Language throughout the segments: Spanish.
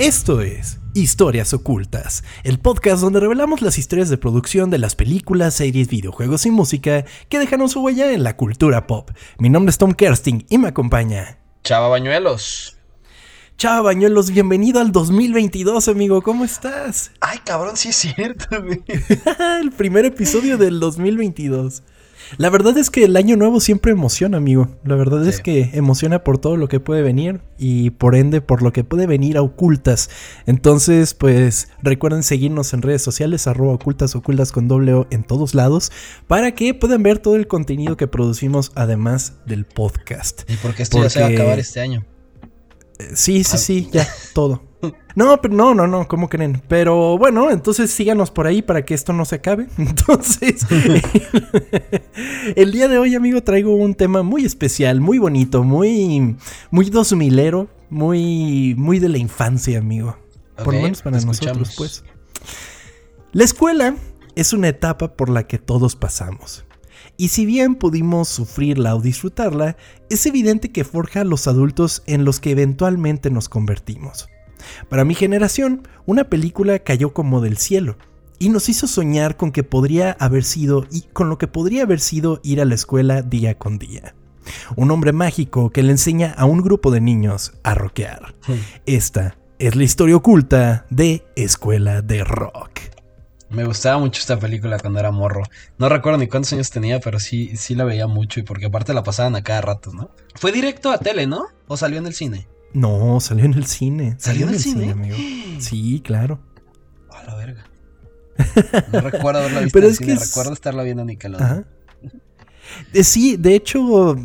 Esto es Historias Ocultas, el podcast donde revelamos las historias de producción de las películas, series, videojuegos y música que dejaron su huella en la cultura pop. Mi nombre es Tom Kersting y me acompaña Chava Bañuelos. Chava Bañuelos, bienvenido al 2022, amigo. ¿Cómo estás? Ay, cabrón, sí es cierto, el primer episodio del 2022. La verdad es que el año nuevo siempre emociona, amigo. La verdad es que emociona por todo lo que puede venir y por ende por lo que puede venir a ocultas. Entonces, pues recuerden seguirnos en redes sociales, arroba ocultas, ocultas con doble O en todos lados, para que puedan ver todo el contenido que producimos además del podcast. Y porque esto ya se va a acabar este año. Sí, sí, sí, ya, todo. No, pero no, no, no, ¿cómo creen? Pero bueno, entonces síganos por ahí para que esto no se acabe. Entonces, el día de hoy, amigo, traigo un tema muy especial, muy bonito, muy, muy dos milero, muy, muy de la infancia, amigo. por lo menos para nosotros, pues. La escuela es una etapa por la que todos pasamos. Y si bien pudimos sufrirla o disfrutarla, es evidente que forja a los adultos en los que eventualmente nos convertimos. Para mi generación, una película cayó como del cielo y nos hizo soñar con que podría haber sido y con lo que podría haber sido ir a la escuela día con día. Un hombre mágico que le enseña a un grupo de niños a rockear. Esta es la historia oculta de Escuela de Rock. Me gustaba mucho esta película cuando era morro. No recuerdo ni cuántos años tenía, pero sí, sí la veía mucho y porque aparte la pasaban a cada rato, ¿no? Fue directo a tele, ¿no? ¿O salió en el cine? No, salió en el cine. ¿Salió, en el cine? amigo. Sí, claro. A la verga. No recuerdo haberla visto Pero en es cine, que recuerdo estarla viendo en Nickelodeon. Eh, sí, de hecho,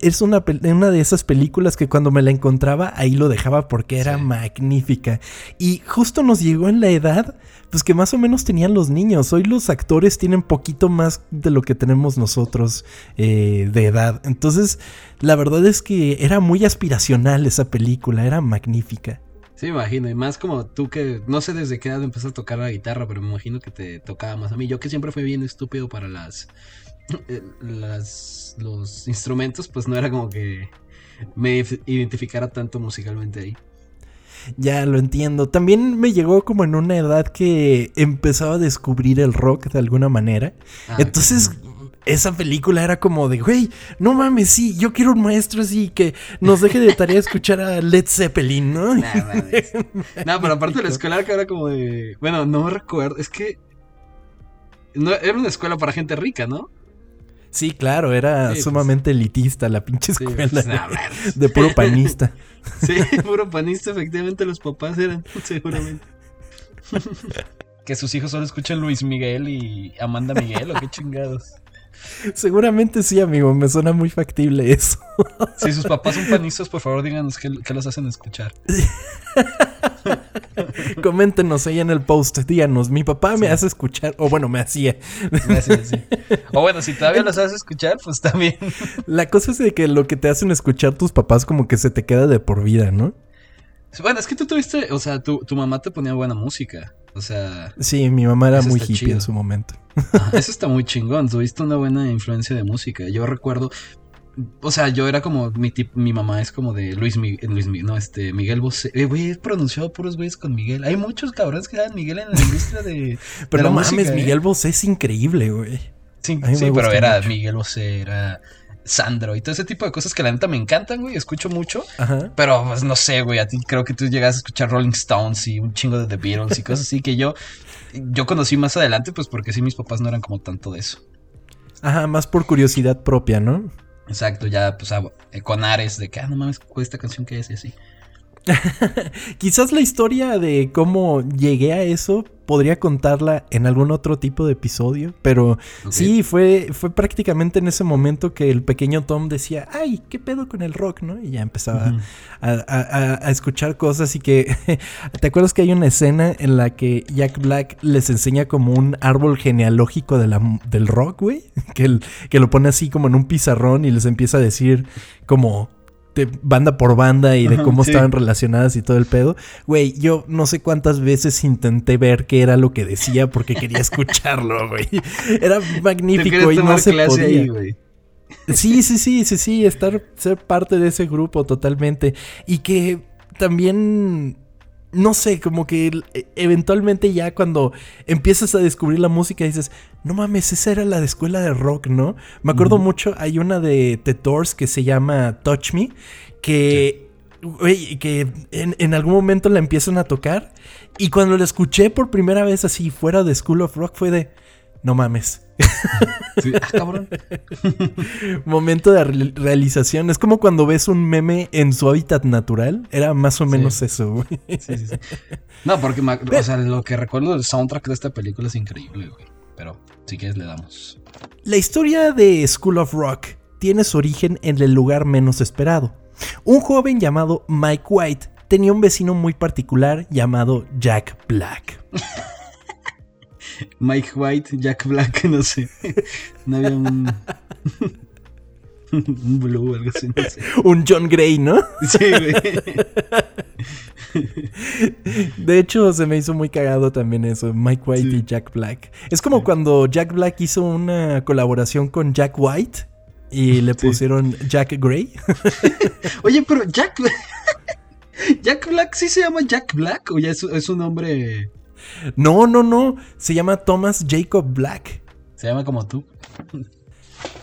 es una, una, de esas películas que cuando me la encontraba, ahí lo dejaba porque era magnífica. Y justo nos llegó en la edad, pues que más o menos tenían los niños. Hoy los actores tienen poquito más de lo que tenemos nosotros eh, de edad. Entonces, la verdad es que era muy aspiracional esa película, era magnífica. Sí, me imagino. Y más como tú que no sé desde qué edad empezaste a tocar la guitarra, pero me imagino que te tocaba más a mí. Yo que siempre fui bien estúpido para las eh, las, los instrumentos, pues no era como que me identificara tanto musicalmente ahí. Ya lo entiendo. También me llegó como en una edad que empezaba a descubrir el rock de alguna manera. Ah, Entonces, esa película era como de, güey, no mames, sí, yo quiero un maestro así que nos deje de tarea escuchar a Led Zeppelin, ¿no? no, pero aparte de la escuela que era como de, bueno, no recuerdo, es que no, era una escuela para gente rica, ¿no? Sí, claro, era pues. sumamente elitista la pinche escuela pues, de, puro panista. Sí, puro panista, efectivamente los papás eran, seguramente. que sus hijos solo escuchan Luis Miguel y Amanda Miguel, o qué chingados. Seguramente sí, amigo, me suena muy factible eso. Si sus papás son panistas, por favor díganos qué, qué los hacen escuchar. Coméntenos ahí en el post, díganos, mi papá me hace escuchar, o bueno, me hacía. O bueno, si todavía los hace escuchar, pues también. La cosa es de que lo que te hacen escuchar tus papás como que se te queda de por vida, ¿no? Bueno, es que tú tuviste, o sea, tu, tu mamá te ponía buena música. O sea. Sí, mi mamá era muy hippie en su momento. eso está muy chingón. Tuviste una buena influencia de música. Yo recuerdo. O sea, yo era como. Mi, mi mamá es como de Luis Miguel. Luis no, este. Miguel Bosé. Eh, güey, he pronunciado puros güeyes con Miguel. Hay muchos cabrones que dan Miguel en la industria de. pero no mames, ¿eh? Miguel Bosé es increíble, güey. Sí, sí pero era Miguel Bosé, era. Sandro y todo ese tipo de cosas que la neta me encantan, güey. Escucho mucho. Pero pues no sé, güey. A ti creo que tú llegas a escuchar Rolling Stones y un chingo de The Beatles y cosas así que yo, yo conocí más adelante, pues porque sí, mis papás no eran como tanto de eso. Ajá, más por curiosidad propia, ¿no? Exacto, ya pues con Ares de que, ah, no mames, esta canción que es y así. Quizás la historia de cómo llegué a eso podría contarla en algún otro tipo de episodio, pero sí, fue, fue prácticamente en ese momento que el pequeño Tom decía, ay, ¿qué pedo con el rock? ¿no? Y ya empezaba a, escuchar cosas y que, ¿te acuerdas que hay una escena en la que Jack Black les enseña como un árbol genealógico de la, del rock, güey? Que, que lo pone así como en un pizarrón y les empieza a decir como de banda por banda y de cómo estaban relacionadas y todo el pedo. Güey, yo no sé cuántas veces intenté ver qué era lo que decía porque quería escucharlo, güey. Era magnífico y no se podía. sí, sí, sí, sí, sí, estar ser parte de ese grupo totalmente y que también no sé, como que e, eventualmente ya cuando empiezas a descubrir la música dices, no mames, esa era la de escuela de rock, ¿no? Me acuerdo mucho, hay una de The Doors que se llama Touch Me, que, que en, algún momento la empiezan a tocar y cuando la escuché por primera vez así fuera de School of Rock fue de, no mames. Sí, ah, cabrón. Momento de realización. Es como cuando ves un meme en su hábitat natural. Era más o menos eso, güey. Sí, sí, no, porque o sea, lo que recuerdo del soundtrack de esta película es increíble, güey. Pero si quieres le damos. La historia de School of Rock tiene su origen en el lugar menos esperado. Un joven llamado Mike White tenía un vecino muy particular llamado Jack Black. Mike White, Jack Black, no sé. No había un. un Blue, algo así, no sé. Un John Gray, ¿no? Sí, güey. De hecho, se me hizo muy cagado también eso, Mike White y Jack Black. Es como cuando Jack Black hizo una colaboración con Jack White y le pusieron Jack Gray. Oye, pero Jack Jack Black sí se llama Jack Black o ya es, es un nombre no, no, no. Se llama Thomas Jacob Black. Se llama como tú.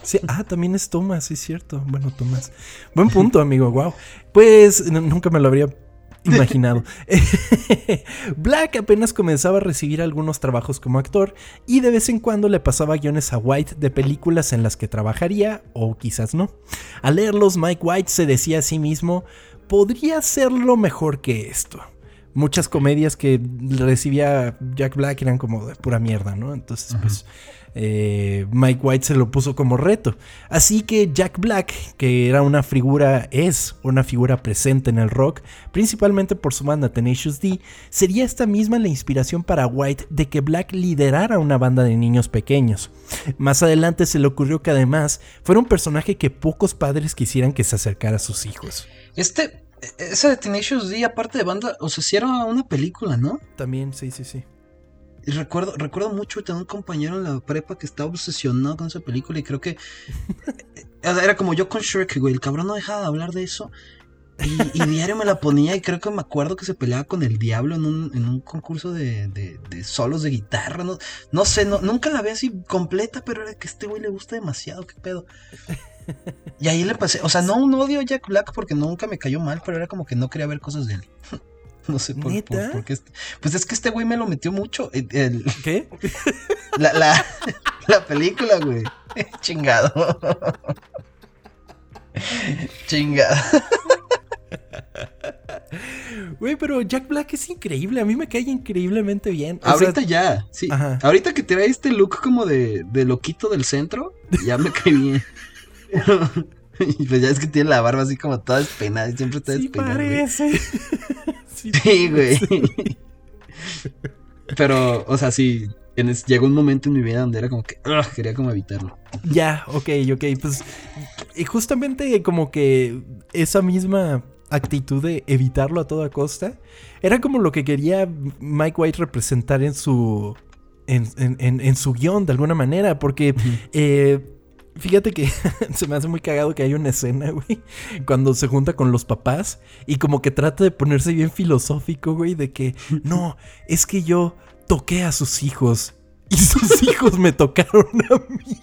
Sí, ah, también es Thomas, es cierto. Bueno, Thomas. Buen punto, amigo. Wow. Pues nunca me lo habría imaginado. Black apenas comenzaba a recibir algunos trabajos como actor y de vez en cuando le pasaba guiones a White de películas en las que trabajaría o quizás no. Al leerlos, Mike White se decía a sí mismo, podría hacerlo mejor que esto muchas comedias que recibía Jack Black eran como de pura mierda, ¿no? Entonces, pues eh, Mike White se lo puso como reto. Así que Jack Black, que era una figura, es una figura presente en el rock, principalmente por su banda Tenacious D, sería esta misma la inspiración para White de que Black liderara una banda de niños pequeños. Más adelante se le ocurrió que además fuera un personaje que pocos padres quisieran que se acercara a sus hijos. Este, esa de Tenacious D, aparte de banda, o sea, si era una película, ¿no? También, sí, sí, sí. Y recuerdo, recuerdo mucho tener un compañero en la prepa que estaba obsesionado con esa película y creo que era como yo con Shrek, güey. El cabrón no dejaba de hablar de eso. Y, diario me la ponía y creo que me acuerdo que se peleaba con el diablo en un, en un concurso de, de, solos de guitarra. No, no sé, no, nunca la vi así completa, pero era que este güey le gusta demasiado, qué pedo. Y ahí le pasé, o sea, no un odio a Jack Black porque nunca me cayó mal, pero era como que no quería ver cosas de él. No sé por, qué. Pues es que este güey me lo metió mucho. ¿Qué? La, la, la película, güey. Chingado. Chingado. Güey, pero Jack Black es increíble. A mí me cae increíblemente bien. Ahorita ya, sí. Ahorita que trae este look como de, de loquito del centro, ya me cae bien. y pues ya es que tiene la barba así como toda despeinada. Y siempre está sí Parece. sí, güey. Pero, o sea, sí. llegó un momento en mi vida donde era como que quería como evitarlo. Ya, ok, ok. Pues y justamente como que esa misma actitud de evitarlo a toda costa era como lo que quería Mike White representar en su en, en, su guion de alguna manera, porque Fíjate que se me hace muy cagado que hay una escena, güey, cuando se junta con los papás y como que trata de ponerse bien filosófico, güey, de que no, es que yo toqué a sus hijos y sus hijos me tocaron a mí.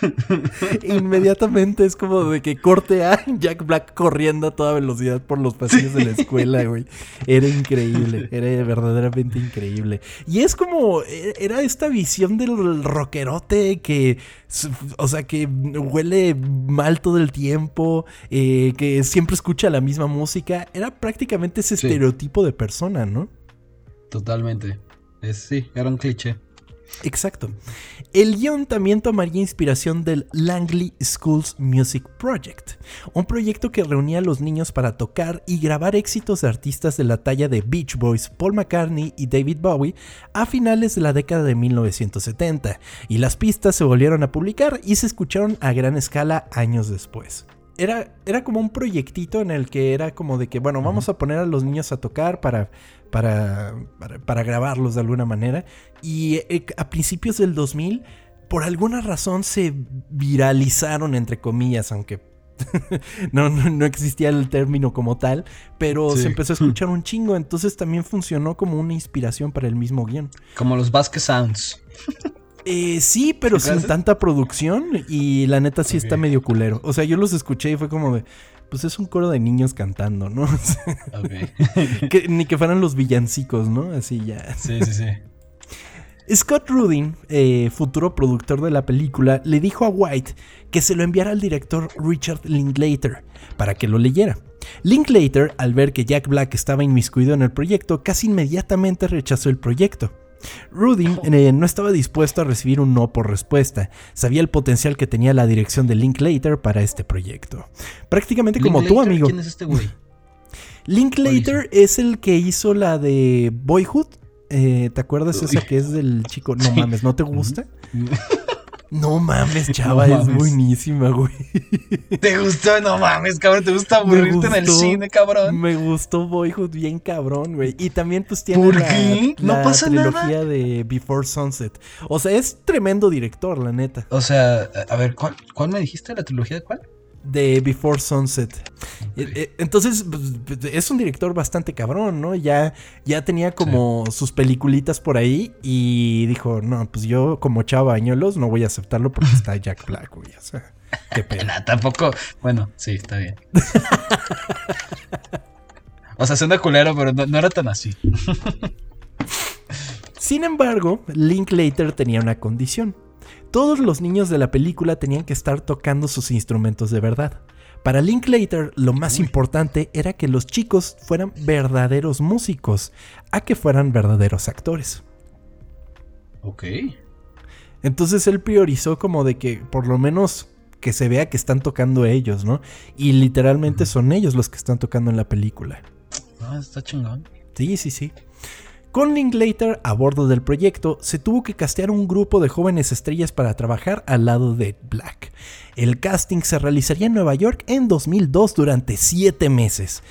Inmediatamente es como de que corte a Jack Black corriendo a toda velocidad por los pasillos de la escuela, güey. Era increíble, era verdaderamente increíble. Y es como, e, era esta visión del rockerote que, o sea, que huele mal todo el tiempo, eh, que siempre escucha la misma música. Era prácticamente ese estereotipo de persona, ¿no? Totalmente. sí, era un cliché. Exacto. El guion también tomaría inspiración del Langley Schools Music Project, un proyecto que reunía a los niños para tocar y grabar éxitos de artistas de la talla de Beach Boys, Paul McCartney y David Bowie a finales de la década de 1970, y las pistas se volvieron a publicar y se escucharon a gran escala años después era, era como un proyectito en el que era como de que, bueno, vamos a poner a los niños a tocar para, para, para, grabarlos de alguna manera. Y eh, a principios del 2000, por alguna razón se viralizaron, entre comillas, aunque no, no, existía el término como tal, pero se empezó a escuchar un chingo, entonces también funcionó como una inspiración para el mismo guion. Como los Vasquez Sounds. Eh, sí, pero sin tanta producción y la neta sí está medio culero. O sea, yo los escuché y fue como de, pues es un coro de niños cantando, ¿no? ni que fueran los villancicos, ¿no? Así ya. Sí, sí, sí. Scott Rudin, eh, futuro productor de la película, le dijo a White que se lo enviara al director Richard Linklater para que lo leyera. Linklater, al ver que Jack Black estaba inmiscuido en el proyecto, casi inmediatamente rechazó el proyecto. Rudin eh, no estaba dispuesto a recibir un no por respuesta. Sabía el potencial que tenía la dirección de Linklater para este proyecto. Prácticamente como tú, amigo. ¿Quién es este güey? Linklater es el que hizo la de Boyhood. Eh, ¿Te acuerdas esa que es del chico? No mames, ¿no te gusta? No mames, chava, es buenísima, güey. ¿Te gustó? No mames, cabrón, ¿te gusta aburrirte en el cine, cabrón? Me gustó Boyhood bien cabrón, güey. Y también pues tiene la, la trilogía de Before Sunset. O sea, es tremendo director, la neta. O sea, a ver, ¿cuál, cuál me dijiste? ¿La trilogía de cuál? De Before Sunset. Eh, eh, entonces, pues, es un director bastante cabrón, ¿no? Ya, ya tenía como sus peliculitas por ahí y dijo, no, pues yo como chava añolos no voy a aceptarlo porque está Jack Black, güey. O sea, qué pena. tampoco, bueno, sí, está bien. o sea, suena culero, pero no, no era tan así. Sin embargo, Linklater tenía una condición. Todos los niños de la película tenían que estar tocando sus instrumentos de verdad. Para Linklater lo más importante era que los chicos fueran verdaderos músicos, a que fueran verdaderos actores. Ok. Entonces él priorizó como de que por lo menos que se vea que están tocando ellos, ¿no? Y literalmente son ellos los que están tocando en la película. Ah, está chingón. Sí, sí, sí. Con Linklater a bordo del proyecto, se tuvo que castear un grupo de jóvenes estrellas para trabajar al lado de Black. El casting se realizaría en Nueva York en 2002 durante 7 meses.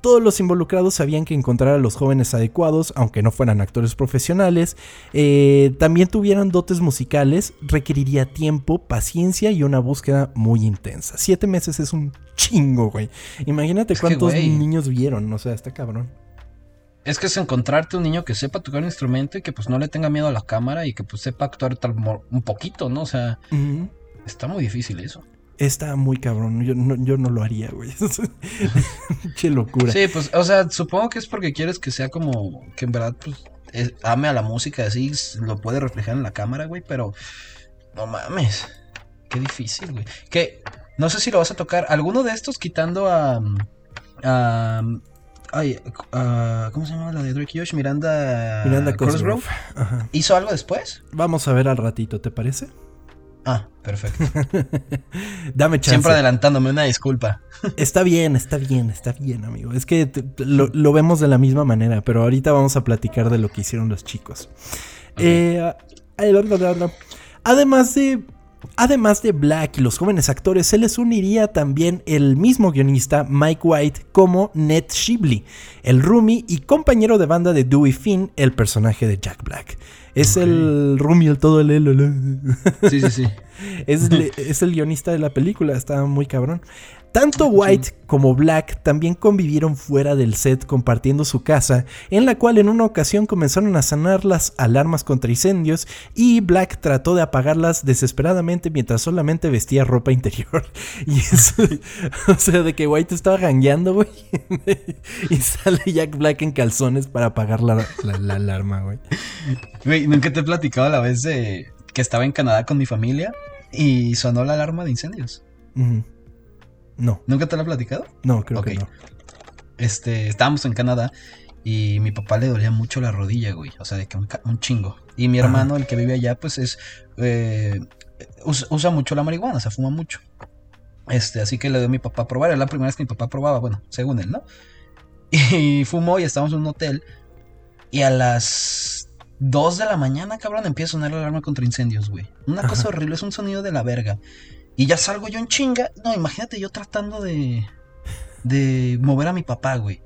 Todos los involucrados sabían que encontrar a los jóvenes adecuados, aunque no fueran actores profesionales, eh, también tuvieran dotes musicales, requeriría tiempo, paciencia y una búsqueda muy intensa. Siete meses es un chingo, güey. Imagínate cuántos niños vieron, o sea, está cabrón. Es que es encontrarte un niño que sepa tocar un instrumento y que pues no le tenga miedo a la cámara y que pues sepa actuar tal, un poquito, ¿no? O sea, está muy difícil eso. Está muy cabrón, yo no, yo no lo haría, güey. Qué locura. Sí, pues, o sea, supongo que es porque quieres que sea como, que en verdad, pues, ame a la música, así lo puede reflejar en la cámara, güey, pero no mames, qué difícil, güey. Que, no sé si lo vas a tocar, alguno de estos quitando a... a Ay, uh, ¿cómo se llama la de Drake Yosh? Miranda, Miranda Cosgrove. ¿Hizo algo después? Vamos a ver al ratito, ¿te parece? Ah, perfecto. Dame chance. Siempre adelantándome, una disculpa. está bien, está bien, está bien, amigo. Es que lo, vemos de la misma manera, pero ahorita vamos a platicar de lo que hicieron los chicos. Eh, además de Además de Black y los jóvenes actores, se les uniría también el mismo guionista Mike White como Ned Shibley, el roomie y compañero de banda de Dewey Finn, el personaje de Jack Black. Es el roomie, el todo el... Sí, sí, sí. es, es el guionista de la película, está muy cabrón. Tanto White como Black también convivieron fuera del set compartiendo su casa, en la cual en una ocasión comenzaron a sanar las alarmas contra incendios y Black trató de apagarlas desesperadamente mientras solamente vestía ropa interior. Y eso, o sea, de que White estaba gangueando, güey. y sale Jack Black en calzones para apagar la, alarma, güey. Güey, nunca te he platicado la vez de que estaba en Canadá con mi familia y sonó la alarma de incendios. No. ¿Nunca te lo he platicado? No, creo que no. Este, estábamos en Canadá y mi papá le dolía mucho la rodilla, güey. O sea, de que un, chingo. Y mi hermano, el que vive allá, pues es. Eh, usa, mucho la marihuana, o sea, fuma mucho. Este, así que le dio a mi papá a probar. Era la primera vez que mi papá probaba, bueno, según él, ¿no? Y fumó y estábamos en un hotel. Y a las 2 de la mañana, cabrón, empieza a sonar la alarma contra incendios, güey. Una cosa horrible, es un sonido de la verga. Y ya salgo yo en chinga. No, imagínate yo tratando de. de mover a mi papá, güey.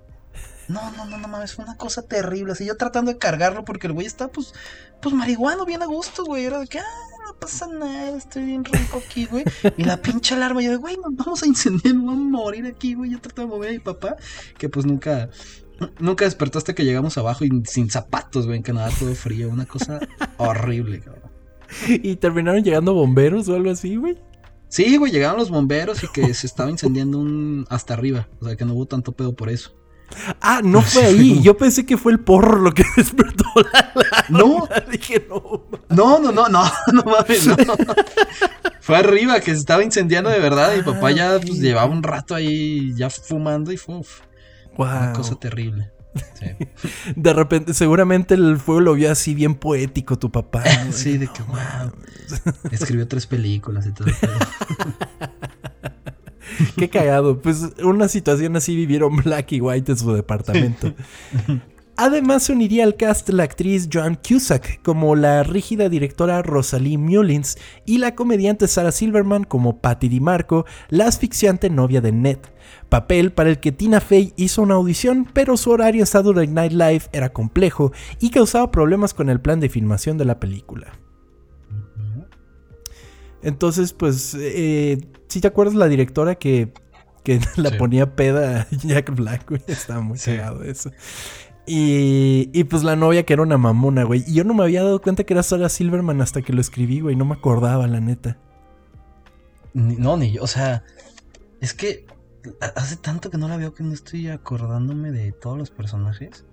No, no, no, no mames, fue una cosa terrible. Así yo tratando de cargarlo porque el güey está, pues, pues marihuano, bien a gusto, güey. Era de que, ah, no pasa nada, estoy bien rico aquí, güey. Y la pinche alarma, yo de, güey, nos vamos a incendiar, vamos a morir aquí, güey. Yo trato de mover a mi papá, que pues nunca, nunca despertó hasta que llegamos abajo y sin zapatos, güey, en Canadá todo frío, una cosa horrible, cabrón. ¿Y terminaron llegando bomberos o algo así, güey? Sí, güey, llegaron los bomberos y que se estaba incendiando un hasta arriba. O sea, que no hubo tanto pedo por eso. Ah, no fue ahí. Yo pensé que fue el porro lo que despertó la No. Dije, no. No, no, no, no, no mames, no. Fue arriba que se estaba incendiando de verdad. Y papá ya pues, llevaba un rato ahí ya fumando y fue una cosa terrible. De repente, seguramente el fuego lo vio así bien poético tu papá. sí, de que wow. Escribió tres películas y todo. Qué cagado. Pues una situación así vivieron Black y White en su departamento. Además se uniría al cast la actriz Joan Cusack como la rígida directora Rosalie Mullins y la comediante Sarah Silverman como Patty DiMarco, la asfixiante novia de Ned. Papel para el que Tina Fey hizo una audición, pero su horario en Saturday Night Live era complejo y causaba problemas con el plan de filmación de la película. Entonces, pues, eh, si te acuerdas la directora que, que la ponía peda a Jack Black, güey, estaba muy cagado eso. Y, y pues la novia que era una mamona, güey. Y yo no me había dado cuenta que era Sarah Silverman hasta que lo escribí, güey. No me acordaba, la neta. no, ni yo. O sea, es que hace tanto que no la veo que no estoy acordándome de todos los personajes.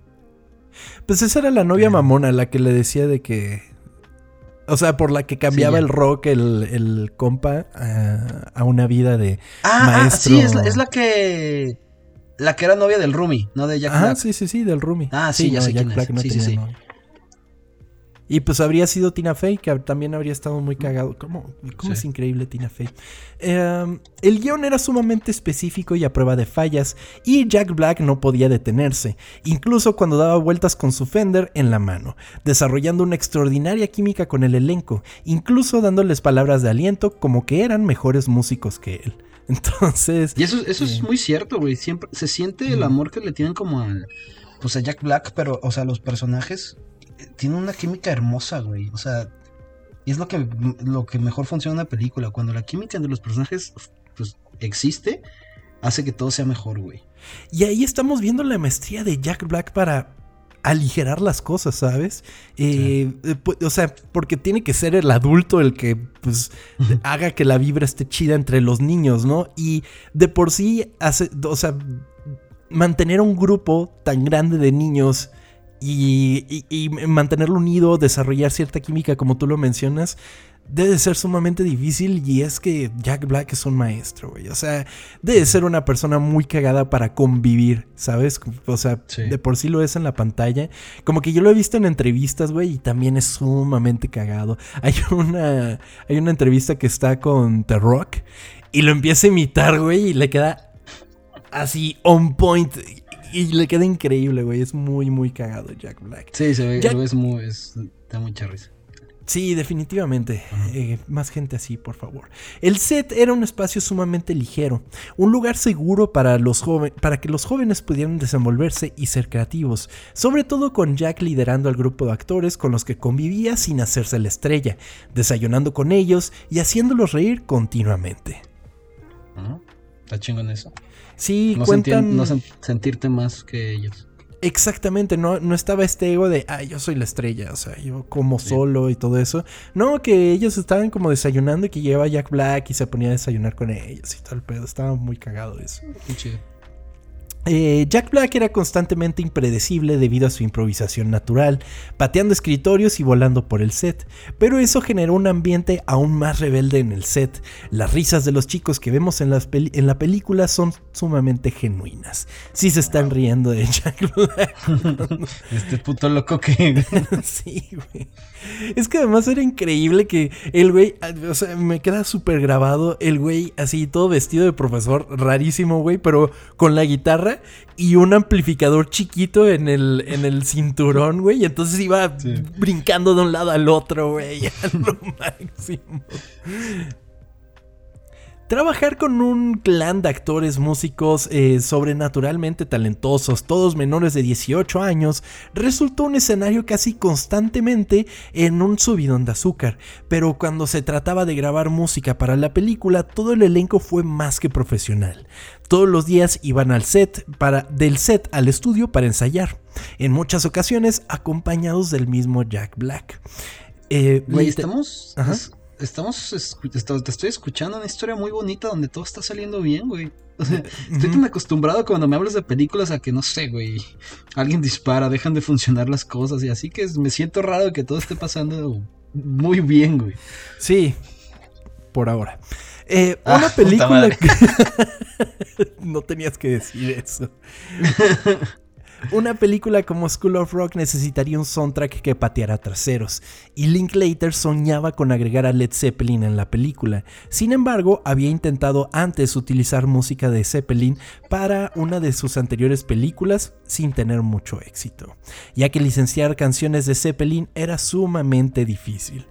Pues esa era la novia mamona, la que le decía de que. O sea, por la que cambiaba el rock el, el compa a, una vida de ah, ah maestro. sí, es la, es la que la que era novia del Rumi, no de Jack ah, sí, sí, sí, del Rumi. Ah, sí, ya sé quién es. sí, sí, sí. Y pues habría sido Tina Fey, que también habría estado muy cagado. ¿Cómo, cómo es increíble Tina Fey? Em, el guion era sumamente específico y a prueba de fallas, y Jack Black no podía detenerse, incluso cuando daba vueltas con su Fender en la mano, desarrollando una extraordinaria química con el elenco, incluso dándoles palabras de aliento como que eran mejores músicos que él. Entonces. Y eso, eso es eh, muy cierto, güey. Siempre se siente el amor que le tienen como al. Pues a Jack Black, pero, o sea, los personajes eh, tienen una química hermosa, güey. O sea, y es lo que, lo que mejor funciona en una película. Cuando la química entre los personajes pues, existe, hace que todo sea mejor, güey. Y ahí estamos viendo la maestría de Jack Black para aligerar las cosas, ¿sabes? Eh, eh, o sea, porque tiene que ser el adulto el que pues haga que la vibra esté chida entre los niños, ¿no? Y de por sí hace, o sea, mantener un grupo tan grande de niños y, y mantenerlo unido, desarrollar cierta química como tú lo mencionas, debe ser sumamente difícil y es que Jack Black es un maestro, güey. O sea, debe ser una persona muy cagada para convivir, ¿sabes? O sea, de por sí lo es en la pantalla. Como que yo lo he visto en entrevistas, güey, y también es sumamente cagado. Hay una, hay una entrevista que está con The Rock y lo empieza a imitar, güey, y le queda así on point. Y le queda increíble, güey. Es muy, muy cagado Jack Black. Sí, se ve, es muy, es, da mucha risa. Sí, definitivamente. Eh, más gente así, por favor. El set era un espacio sumamente ligero, un lugar seguro para, los para que los jóvenes pudieran desenvolverse y ser creativos, sobre todo con Jack liderando al grupo de actores con los que convivía sin hacerse la estrella, desayunando con ellos y haciéndolos reír continuamente. Está chingón eso. Sí, cuentan... no sentirte más que ellos. Exactamente, no, no estaba este ego de, ah, yo soy la estrella, o sea, yo como solo y todo eso. No, que ellos estaban como desayunando y que lleva Jack Black y se ponía a desayunar con ellos y todo el pedo. Estaba muy cagado eso. Eh, Jack Black era constantemente impredecible debido a su improvisación natural, pateando escritorios y volando por el set, pero eso generó un ambiente aún más rebelde en el set. Las risas de los chicos que vemos en, en la película son sumamente genuinas. Si se están riendo de Jack Black. este puto loco que... sí, güey. Es que además era increíble que el güey, o sea, me queda súper grabado el güey así todo vestido de profesor, rarísimo, güey, pero con la guitarra y un amplificador chiquito en el, en el cinturón, güey. Y entonces iba brincando de un lado al otro, güey, a lo máximo. Trabajar con un clan de actores músicos eh, sobrenaturalmente talentosos, todos menores de 18 años, resultó un escenario casi constantemente en un subidón de azúcar, pero cuando se trataba de grabar música para la película, todo el elenco fue más que profesional. Todos los días iban al set para, del set al estudio para ensayar, en muchas ocasiones acompañados del mismo Jack Black. Eh, estamos estamos, te estoy escuchando una historia muy bonita donde todo está saliendo bien, güey. estoy tan acostumbrado cuando me hablas de películas a que no sé, güey. Alguien dispara, dejan de funcionar las cosas y así que me siento raro que todo esté pasando muy bien, güey. Sí, por ahora. Eh, una ah, película no tenías que decir eso. Una película como School of Rock necesitaría un soundtrack que pateara traseros, y Linklater soñaba con agregar a Led Zeppelin en la película. Sin embargo, había intentado antes utilizar música de Zeppelin para una de sus anteriores películas sin tener mucho éxito, ya que licenciar canciones de Zeppelin era sumamente difícil.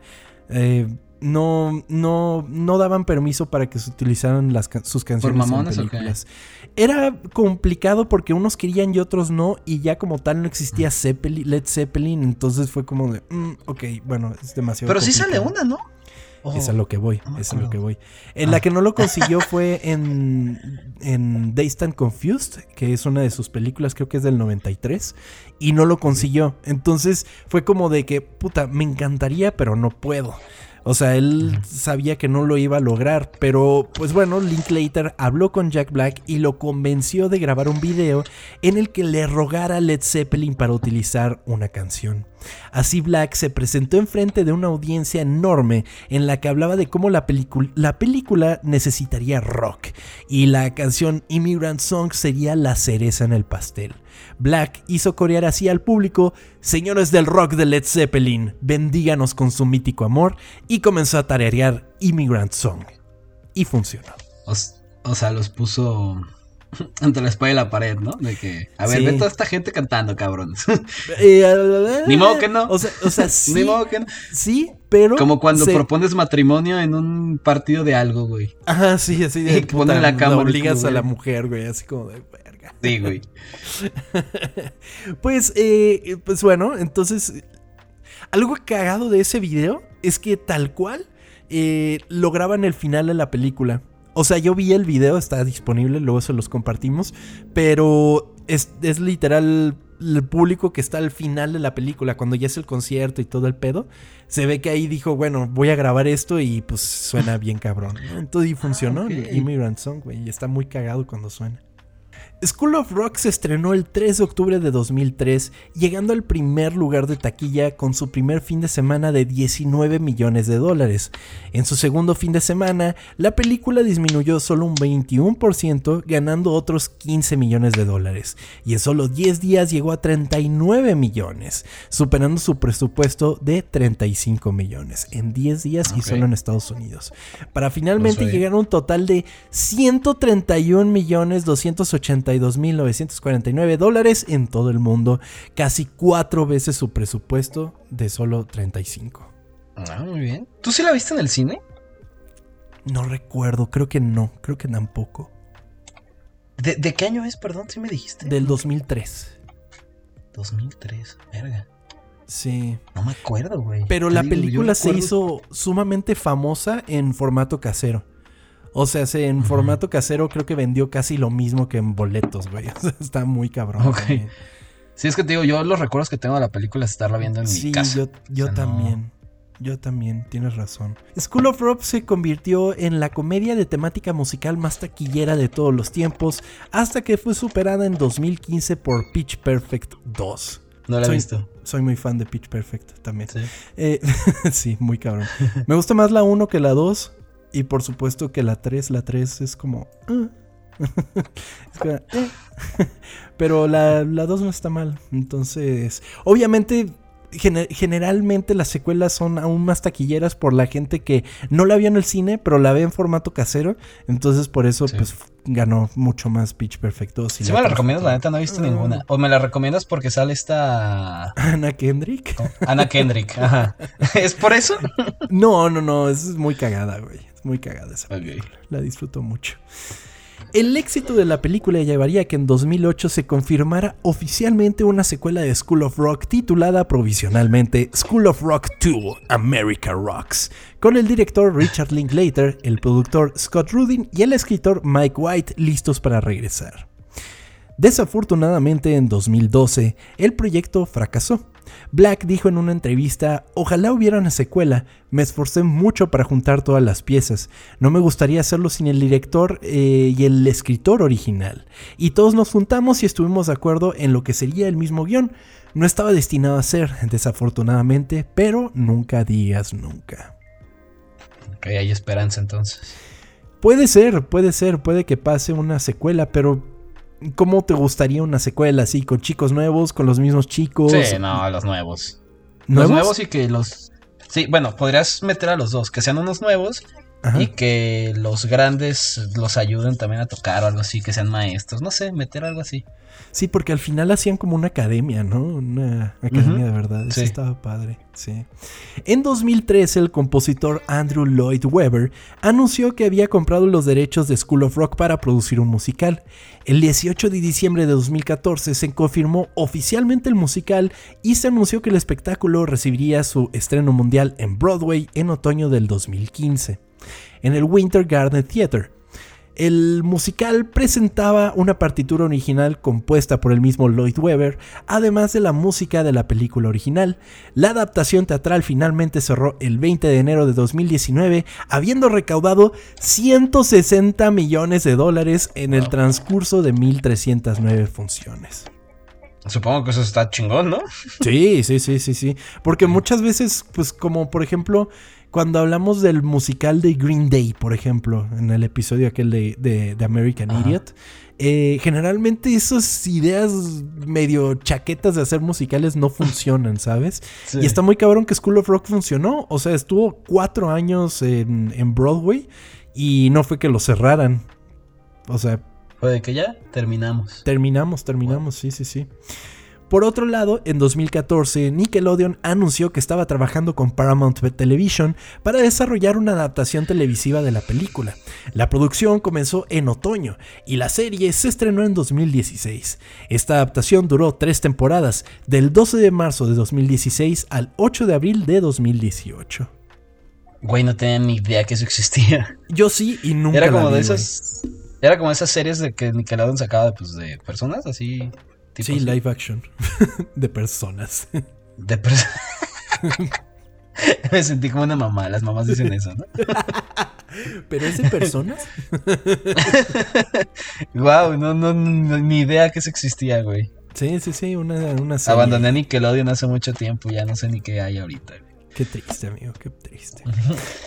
Eh, no, no, no daban permiso para que se utilizaran las, sus canciones en películas. Era complicado porque unos querían y otros no, y ya como tal no existía Zeppelin, Led Zeppelin, entonces fue como de, mm, ok, bueno, es demasiado. Pero sí sale una, ¿no? es a lo que voy, es a lo que voy. En la ah. que no lo consiguió fue en, en They Stand Confused, que es una de sus películas, creo que es del 93, y no lo consiguió. Entonces fue como de que, puta, me encantaría, pero no puedo. O sea, él sabía que no lo iba a lograr, pero pues bueno, Linklater habló con Jack Black y lo convenció de grabar un video en el que le rogara a Led Zeppelin para utilizar una canción. Así Black se presentó enfrente de una audiencia enorme en la que hablaba de cómo la, la película necesitaría rock y la canción Immigrant Song sería la cereza en el pastel. Black hizo corear así al público, señores del rock de Led Zeppelin, bendíganos con su mítico amor, y comenzó a tarear Immigrant Song. Y funcionó. O, sea, los puso entre la espalda y la pared, ¿no? De que, a ver, ve toda esta gente cantando, cabrón. Eh, Ni modo que no. O sea, sí. Ni modo que no. Sí, pero. Como cuando propones matrimonio en un partido de algo, güey. Ajá, sí, así de. Y ponen la cámara. obligas a la mujer, güey, así como de. Sí, güey. pues, eh, pues bueno, entonces. Algo cagado de ese video es que tal cual eh, lograban el final de la película. O sea, yo vi el video, está disponible, luego se los compartimos. Pero es, es literal el público que está al final de la película, cuando ya es el concierto y todo el pedo, se ve que ahí dijo, bueno, voy a grabar esto y pues suena bien cabrón. Entonces y funcionó ah, el Immigrant Song, güey, y está muy cagado cuando suena. School of Rock se estrenó el 3 de octubre de 2003, llegando al primer lugar de taquilla con su primer fin de semana de 19 millones de dólares. En su segundo fin de semana, la película disminuyó solo un 21%, ganando otros 15 millones de dólares, y en solo 10 días llegó a 39 millones, superando su presupuesto de 35 millones en 10 días y solo en Estados Unidos, para finalmente llegar a un total de 131 millones 280 32.949 dólares en todo el mundo, casi cuatro veces su presupuesto de solo 35. Ah, muy bien. ¿Tú sí la viste en el cine? No recuerdo, creo que no, creo que tampoco. ¿De, qué año es, perdón, si me dijiste? Del 2003. 2003, verga. Sí. No me acuerdo, güey. Pero la película se hizo sumamente famosa en formato casero. O sea, en formato casero creo que vendió casi lo mismo que en boletos, güey. O sea, está muy cabrón. Ok. Sí, es que te digo, yo los recuerdos que tengo de la película es estarla viendo en mi casa. Sí, yo, yo también. Yo también, tienes razón. School of Rock se convirtió en la comedia de temática musical más taquillera de todos los tiempos, hasta que fue superada en 2015 por Pitch Perfect 2. No la he visto. Soy muy fan de Pitch Perfect también. Sí, eh, sí muy cabrón. Me gusta más la 1 que la 2. Y por supuesto que la 3, la 3 es como... Ah". Eh". Pero la, la 2 no está mal. Entonces, obviamente generalmente las secuelas son aún más taquilleras por la gente que no la vio en el cine, pero la ve en formato casero. Entonces, por eso, pues ganó mucho más Pitch Perfecto. Si me la recomiendas, la neta no he visto ninguna. O me la recomiendas porque sale esta. Ana Kendrick. Ana Kendrick, ajá. ¿Es por eso? no, no, no, es muy cagada, güey. Muy cagada esa película. La disfruto mucho. El éxito de la película llevaría a que en 2008 se confirmara oficialmente una secuela de School of Rock titulada provisionalmente School of Rock 2 America Rocks, con el director Richard Linklater, el productor Scott Rudin y el escritor Mike White listos para regresar. Desafortunadamente en 2012 el proyecto fracasó Black dijo en una entrevista, ojalá hubiera una secuela, me esforcé mucho para juntar todas las piezas, no me gustaría hacerlo sin el director eh, y el escritor original, y todos nos juntamos y estuvimos de acuerdo en lo que sería el mismo guion, no estaba destinado a ser, desafortunadamente, pero nunca digas nunca. Ok, hay esperanza entonces. Puede ser, puede ser, puede que pase una secuela, pero ¿Cómo te gustaría una secuela así, con chicos nuevos, con los mismos chicos? Sí, no, los nuevos. Los nuevos y que los... Sí, bueno, podrías meter a los dos, que sean unos nuevos y que los grandes los ayuden también a tocar o algo así, que sean maestros, no sé, meter algo así. Sí, porque al final hacían como una academia, ¿no? Una academia de verdad. Eso estaba padre. Sí. En 2003, el compositor Andrew Lloyd Webber anunció que había comprado los derechos de School of Rock para producir un musical. El 18 de diciembre de 2014 se confirmó oficialmente el musical y se anunció que el espectáculo recibiría su estreno mundial en Broadway en otoño del 2015, en el Winter Garden Theatre. El musical presentaba una partitura original compuesta por el mismo Lloyd Webber, además de la música de la película original. La adaptación teatral finalmente cerró el 20 de enero de 2019, habiendo recaudado 160 millones de dólares en el transcurso de 1309 funciones. Supongo que eso está chingón, ¿no? Sí, sí, sí, sí, sí. Porque muchas veces, pues como por ejemplo, cuando hablamos del musical de Green Day, por ejemplo, en el episodio aquel de, American Idiot, eh, generalmente esas ideas medio chaquetas de hacer musicales no funcionan, ¿sabes? Y está muy cabrón que School of Rock funcionó. O sea, estuvo cuatro años en, en Broadway y no fue que lo cerraran. O sea... Puede que ya terminamos. Terminamos, terminamos, sí, sí, sí. Por otro lado, en 2014, Nickelodeon anunció que estaba trabajando con Paramount Television para desarrollar una adaptación televisiva de la película. La producción comenzó en otoño y la serie se estrenó en 2016. Esta adaptación duró tres temporadas, del 12 de marzo de 2016 al 8 de abril de 2018. Güey, no tenía ni idea que eso existía. Yo sí y nunca. Era como de esas. Era como esas series de que Nickelodeon sacaba pues, de personas así sí, live action. de personas. De personas. Me sentí como una mamá, las mamás dicen eso, ¿no? ¿Pero es de personas? wow, no, no, ni idea que eso existía, güey. Sí, sí, sí, una, una serie. Abandoné Nickelodeon hace mucho tiempo, ya no sé ni qué hay ahorita. Qué triste, amigo, qué triste.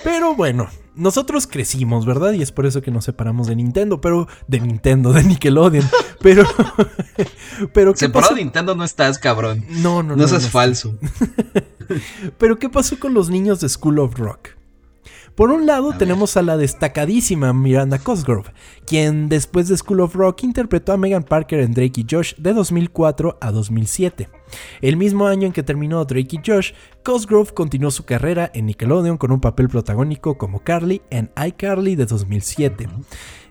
Pero bueno, nosotros crecimos, ¿verdad? Y es por eso que nos separamos de Nintendo, pero de Nintendo, de Nickelodeon. Pero, pero ¿qué Separado de Nintendo no estás, cabrón. No, no, no. No seas falso. pero ¿qué pasó con los niños de School of Rock? Por un lado, tenemos a la destacadísima Miranda Cosgrove, quien después de School of Rock interpretó a Megan Parker en Drake y Josh de 2004 a 2007. El mismo año en que terminó Drake y Josh, Cosgrove continuó su carrera en Nickelodeon con un papel protagónico como Carly en iCarly de 2007.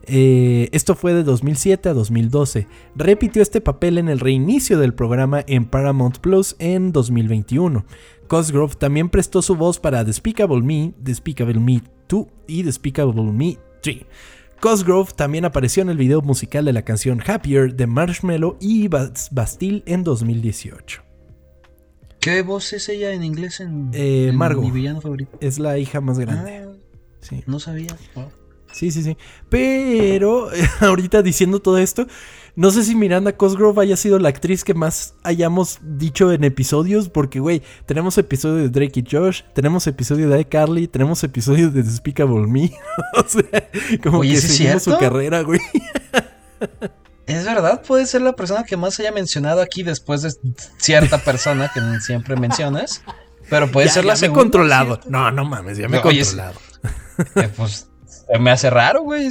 Eh, esto fue de 2007 a 2012. Repitió este papel en el reinicio del programa en Paramount Plus en 2021. Cosgrove también prestó su voz para Despicable Me, Despicable Me 2 y Despicable Me 3. Cosgrove también apareció en el video musical de la canción Happier de Marshmello y Bastille en 2018. ¿Qué voz es ella en inglés en, eh, Margot, mi villano favorito? Es la hija más grande. Ah, sí. No sabía. Sí, sí, sí. Pero ahorita diciendo todo esto, no sé si Miranda Cosgrove haya sido la actriz que más hayamos dicho en episodios, porque, güey, tenemos episodio de Drake y Josh, tenemos episodio de iCarly, tenemos episodio de Despicable Me. o sea, como que seguimos su carrera, güey. Es verdad, puede ser la persona que más haya mencionado aquí después de cierta persona que siempre mencionas. Pero puede ser la ya Me he controlado. No, no mames, ya me he controlado. Eh, pues me hace raro, güey.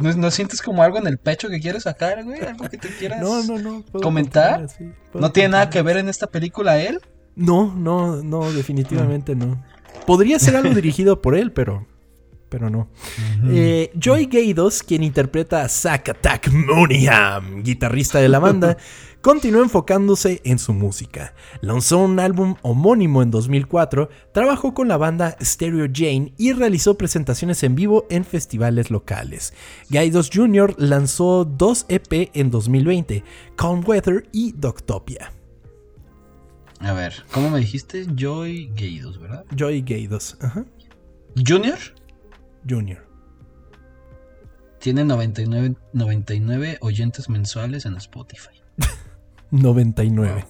¿No, sientes como algo en el pecho que quieres sacar, güey? Algo que te quieras no, no, no, comentar. ¿No tiene nada que ver en esta película él? No, no, no, definitivamente no. Podría ser algo dirigido por él, pero pero no. Eh, Joy Gaydos, quien interpreta a Zack Attack Mooneyham, guitarrista de la banda, continuó enfocándose en su música. Lanzó un álbum homónimo en 2004, trabajó con la banda Stereo Jane y realizó presentaciones en vivo en festivales locales. Gaidos Jr. lanzó dos EP en 2020, Calm Weather y Doctopia. A ver, ¿cómo me dijiste? Joy Gaidos, ¿verdad? Joy Gaidos, ajá. ¿Junior? Junior. Tiene 99, 99 oyentes mensuales en Spotify. 99.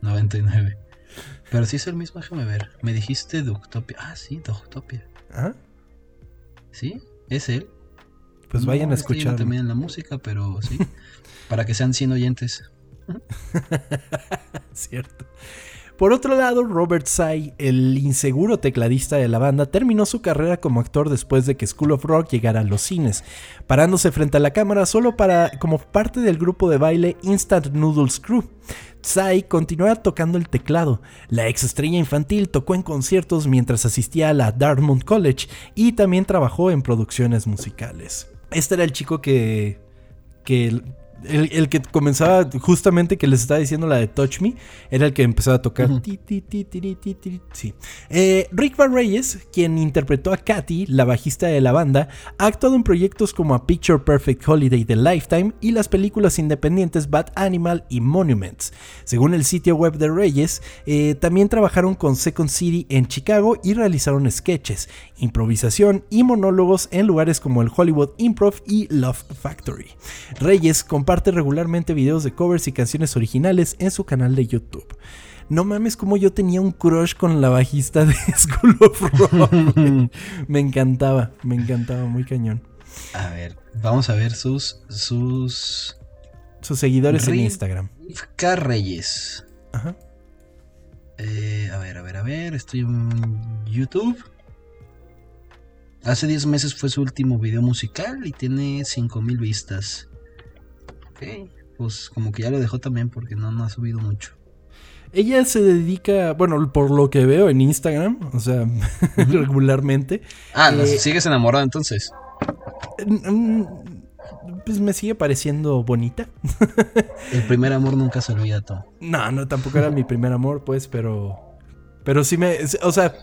99. Pero sí es el mismo, déjame ver. Me dijiste Doctopia. Ah, sí, Doctopia. ¿Ah? ¿Sí? ¿Es él? Pues vayan a escuchar. también en la música, pero sí. para que sean 100 oyentes. Cierto. Por otro lado, Robert Sy, el inseguro tecladista de la banda, terminó su carrera como actor después de que School of Rock llegara a los cines, parándose frente a la cámara solo para como parte del grupo de baile Instant Noodles Crew. Tsai continuaba tocando el teclado. La ex estrella infantil tocó en conciertos mientras asistía a la Dartmouth College y también trabajó en producciones musicales. Este era el chico que, que el, que comenzaba justamente que les estaba diciendo la de Touch Me, era el que empezaba a tocar. sí. Eh, Rick Van Reyes, quien interpretó a Katy, la bajista de la banda, ha actuado en proyectos como A Picture Perfect Holiday de Lifetime y las películas independientes Bad Animal y Monuments. Según el sitio web de Reyes, eh, también trabajaron con Second City en Chicago y realizaron sketches, improvisación y monólogos en lugares como el Hollywood Improv y Love Factory. Reyes comparte regularmente videos de covers y canciones originales en su canal de YouTube. No mames como yo tenía un crush con la bajista de School of Rock. me encantaba, me encantaba, muy cañón. A ver, vamos a ver sus sus sus seguidores en Instagram. K Reyes. Ajá. Eh, a ver, a ver, a ver, estoy en YouTube. Hace 10 meses fue su último video musical y tiene 5000 vistas. Ok, pues como que ya lo dejó también porque no, no ha subido mucho. Ella se dedica, bueno, por lo que veo en Instagram, o sea, regularmente. Ah, eh, ¿sigues enamorada entonces? Pues me sigue pareciendo bonita. El primer amor nunca se olvida, Tom. No, no, tampoco era mi primer amor, pues, pero. Pero sí me. O sea,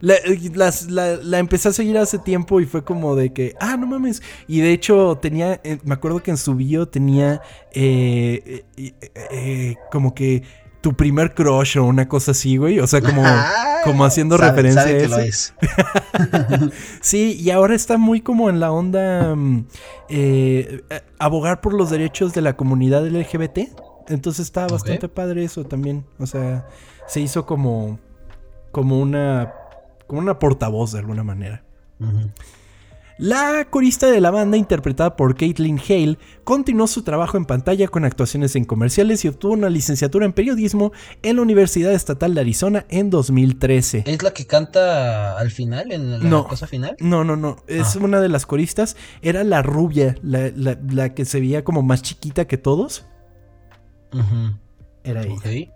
la, empecé a seguir hace tiempo y fue como de que, ah, no mames. Y de hecho tenía, eh, me acuerdo que en su bio tenía eh, eh, como que tu primer crush o una cosa así, güey. O sea, como, como haciendo referencia a eso. sí, y ahora está muy como en la onda mm, abogar por los derechos de la comunidad LGBT. Entonces está bastante padre eso también. O sea, se hizo como, como una como una portavoz de alguna manera. La corista de la banda, interpretada por Caitlin Hale, continuó su trabajo en pantalla con actuaciones en comerciales y obtuvo una licenciatura en periodismo en la Universidad Estatal de Arizona en 2013. ¿Es la que canta al final, en la cosa final? No, no, no. Es ah. una de las coristas. Era la rubia, la, que se veía como más chiquita que todos. Era ella.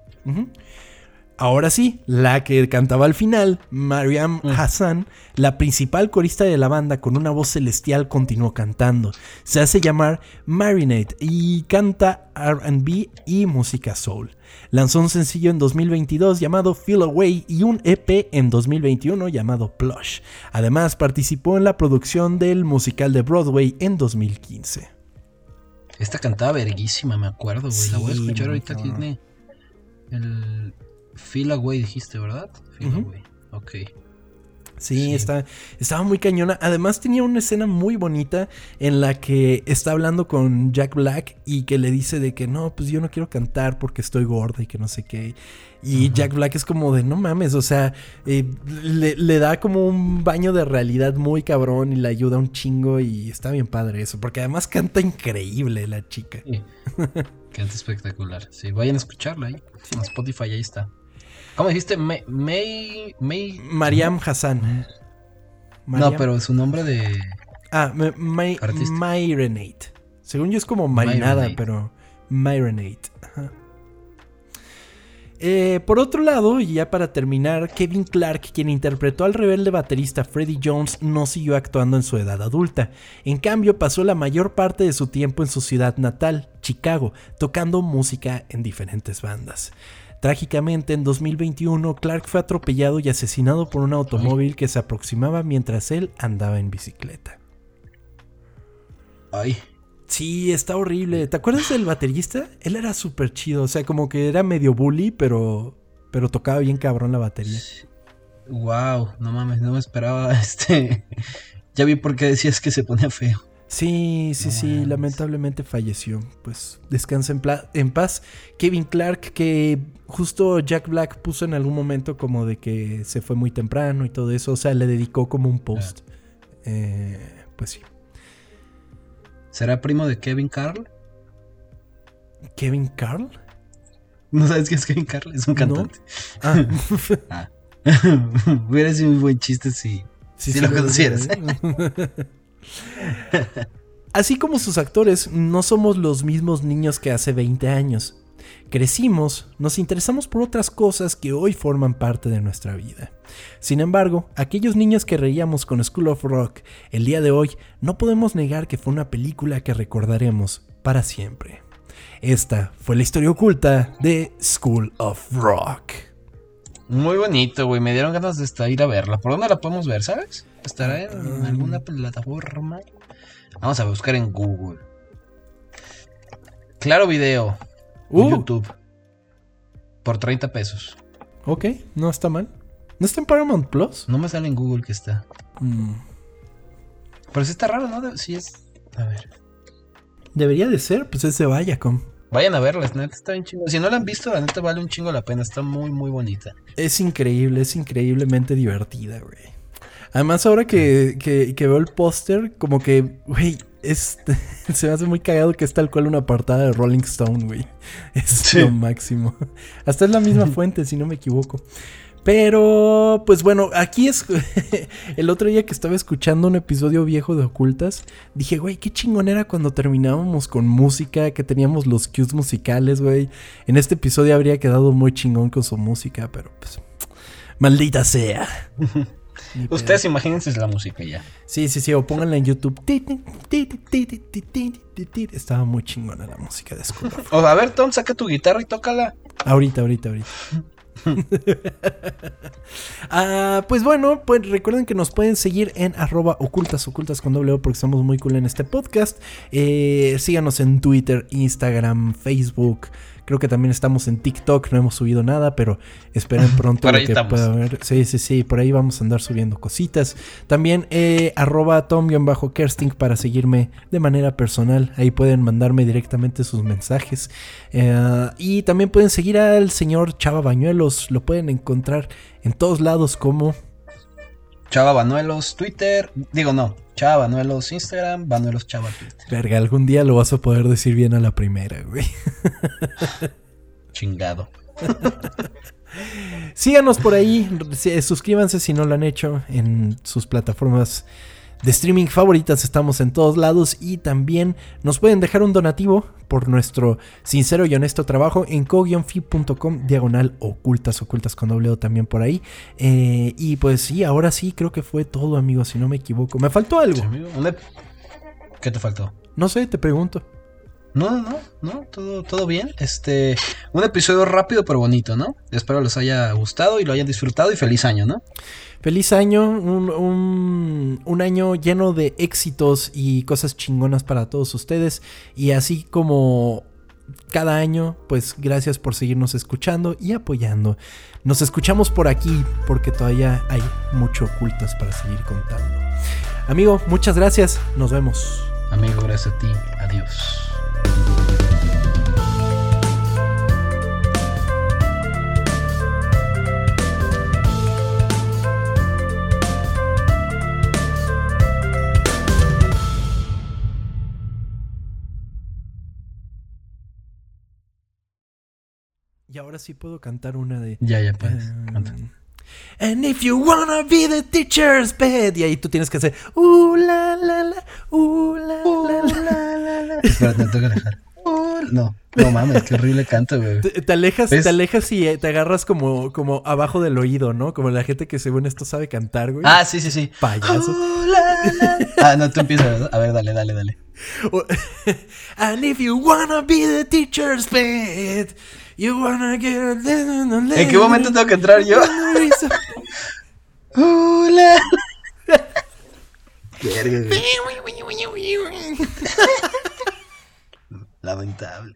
Ahora sí, la que cantaba al final, Mariam mm. Hassan, la principal corista de la banda con una voz celestial, continuó cantando. Se hace llamar Marinate y canta RB y música soul. Lanzó un sencillo en 2022 llamado Feel Away y un EP en 2021 llamado Plush. Además, participó en la producción del musical de Broadway en 2015. Esta cantaba verguísima, me acuerdo, güey. la voy a escuchar ahorita. Tiene el Feel Away dijiste, ¿verdad? Feel Away. Ok. Sí, Está, estaba muy cañona. Además tenía una escena muy bonita en la que está hablando con Jack Black y que le dice de que no, pues yo no quiero cantar porque estoy gorda y que no sé qué. Y Jack Black es como de no mames, o sea, eh, le, da como un baño de realidad muy cabrón y le ayuda un chingo y está bien padre eso, porque además canta increíble la chica. Canta espectacular. Sí, vayan a escucharla ahí. En Spotify ahí está. ¿Cómo dijiste? May, May, Mariam Hassan. No, pero su nombre de. Ah, May, Myrenate. Según yo es como marinada, pero Myrenate. Eh, por otro lado, y ya para terminar, Kevin Clark, quien interpretó al rebelde baterista Freddie Jones, no siguió actuando en su edad adulta. En cambio, pasó la mayor parte de su tiempo en su ciudad natal, Chicago, tocando música en diferentes bandas. Trágicamente, en 2021, Clark fue atropellado y asesinado por un automóvil que se aproximaba mientras él andaba en bicicleta. Ay. Sí, está horrible. ¿Te acuerdas del baterista? Él era súper chido. O sea, como que era medio bully, pero, pero tocaba bien cabrón la batería. Wow, no mames, no me esperaba este. ya vi por qué decías que se ponía feo. Sí, sí, sí, lamentablemente falleció. Pues descansa en, en, paz. Kevin Clark, que justo Jack Black puso en algún momento como de que se fue muy temprano y todo eso. O sea, le dedicó como un post. Eh, pues sí. ¿Será primo de Kevin Carl? ¿Kevin Carl? ¿No sabes quién es Kevin Carl? Es un cantante. Ah. ah. Hubiera sido un buen chiste si, si lo conocieras. Así como sus actores, no somos los mismos niños que hace 20 años. Crecimos, nos interesamos por otras cosas que hoy forman parte de nuestra vida. Sin embargo, aquellos niños que reíamos con School of Rock el día de hoy, no podemos negar que fue una película que recordaremos para siempre. Esta fue la historia oculta de School of Rock. Muy bonito, güey. Me dieron ganas de ir a verla. ¿Por dónde la podemos ver, sabes? ¿Estará en alguna plataforma? Vamos a buscar en Google. Claro Video. Uh. YouTube. Por 30 pesos. Ok, no está mal. ¿No está en Paramount Plus? No me sale en Google que está. Mm. Pero sí está raro, ¿no? Sí es. A ver. Debería de ser, pues es de Viacom. Vayan a verla, neta está bien chingo. Si no la han visto, la neta vale un chingo la pena. Está muy, muy bonita. Es increíble, es increíblemente divertida, güey. Además, ahora que, que, veo el póster, como que, güey, se me hace muy cagado que es tal cual una portada de Rolling Stone, güey. Es lo máximo. Hasta es la misma fuente, si no me equivoco. Pero, pues bueno, aquí es. el otro día que estaba escuchando un episodio viejo de Ocultas, dije, güey, qué chingón era cuando terminábamos con música, que teníamos los cues musicales, güey. En este episodio habría quedado muy chingón con su música, pero pues. Maldita sea. Ustedes imagínense la música ya. Sí, sí, sí, o pónganla en YouTube. Estaba muy chingona la música de School O a ver, Tom, saca tu guitarra y tócala. Ahorita, ahorita, ahorita. Ah, pues bueno, pues recuerden que nos pueden seguir en arroba ocultas, ocultas con doble O porque estamos muy cool en este podcast. Eh, síganos en Twitter, Instagram, Facebook. Creo que también estamos en TikTok, no hemos subido nada, pero esperen pronto lo que pueda haber. Sí, sí, sí, por ahí vamos a andar subiendo cositas. También eh, arroba tom-kersting para seguirme de manera personal. Ahí pueden mandarme directamente sus mensajes. Eh, y también pueden seguir al señor Chava Bañuelos. Lo pueden encontrar en todos lados como... Chava Bañuelos, Twitter. Digo, no, Chava, Banuelos Instagram, Banuelos Chava Twitter. Verga, algún día lo vas a poder decir bien a la primera, güey. Chingado. Síganos por ahí, suscríbanse si no lo han hecho en sus plataformas de streaming favoritas. Estamos en todos lados y también nos pueden dejar un donativo por nuestro sincero y honesto trabajo en co-fi.com diagonal ocultas, ocultas con doble también por ahí. Eh, y pues sí, ahora sí creo que fue todo, amigo, si no me equivoco. ¿Me faltó algo? ¿Qué te faltó? No sé, te pregunto. No, no, no, no, todo, todo bien. Este, un episodio rápido pero bonito, ¿no? Espero les haya gustado y lo hayan disfrutado y feliz año, ¿no? Feliz año, un, un, año lleno de éxitos y cosas chingonas para todos ustedes. Y así como cada año, pues gracias por seguirnos escuchando y apoyando. Nos escuchamos por aquí porque todavía hay mucho ocultas para seguir contando. Amigo, muchas gracias. Nos vemos. Amigo, gracias a ti. Adiós. Ahora sí puedo cantar una de. Ya, ya puedes. Um, And if you wanna be the teacher's pet. Y ahí tú tienes que hacer. Uh, la, la, la. Uh, la, la, la, la, tengo que dejar. Uh, no. No mames, qué horrible canto, güey. Te, alejas, te alejas y eh, te agarras como, como abajo del oído, ¿no? Como la gente que según esto sabe cantar, güey. Ah, sí, sí, sí. Payaso. ah, no, tú empiezas. A ver, dale, dale, dale. And if you wanna be the teacher's pet, you wanna get... ¿En qué momento tengo que entrar yo? Hola. Lamentable.